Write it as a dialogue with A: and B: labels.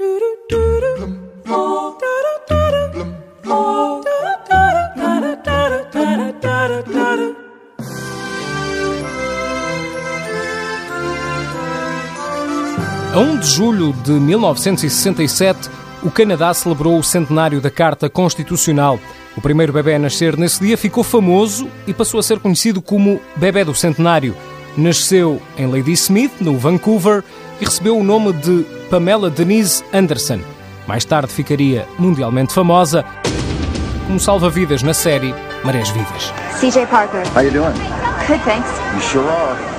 A: A 1 de julho de 1967, o Canadá celebrou o centenário da Carta Constitucional. O primeiro bebê a nascer nesse dia ficou famoso e passou a ser conhecido como Bebé do Centenário. Nasceu em Lady Smith, no Vancouver, e recebeu o nome de Pamela Denise Anderson. Mais tarde ficaria mundialmente famosa como salva-vidas na série Marés Vivas.
B: CJ Parker.
C: How you doing?
B: Good, thanks.
C: You sure are.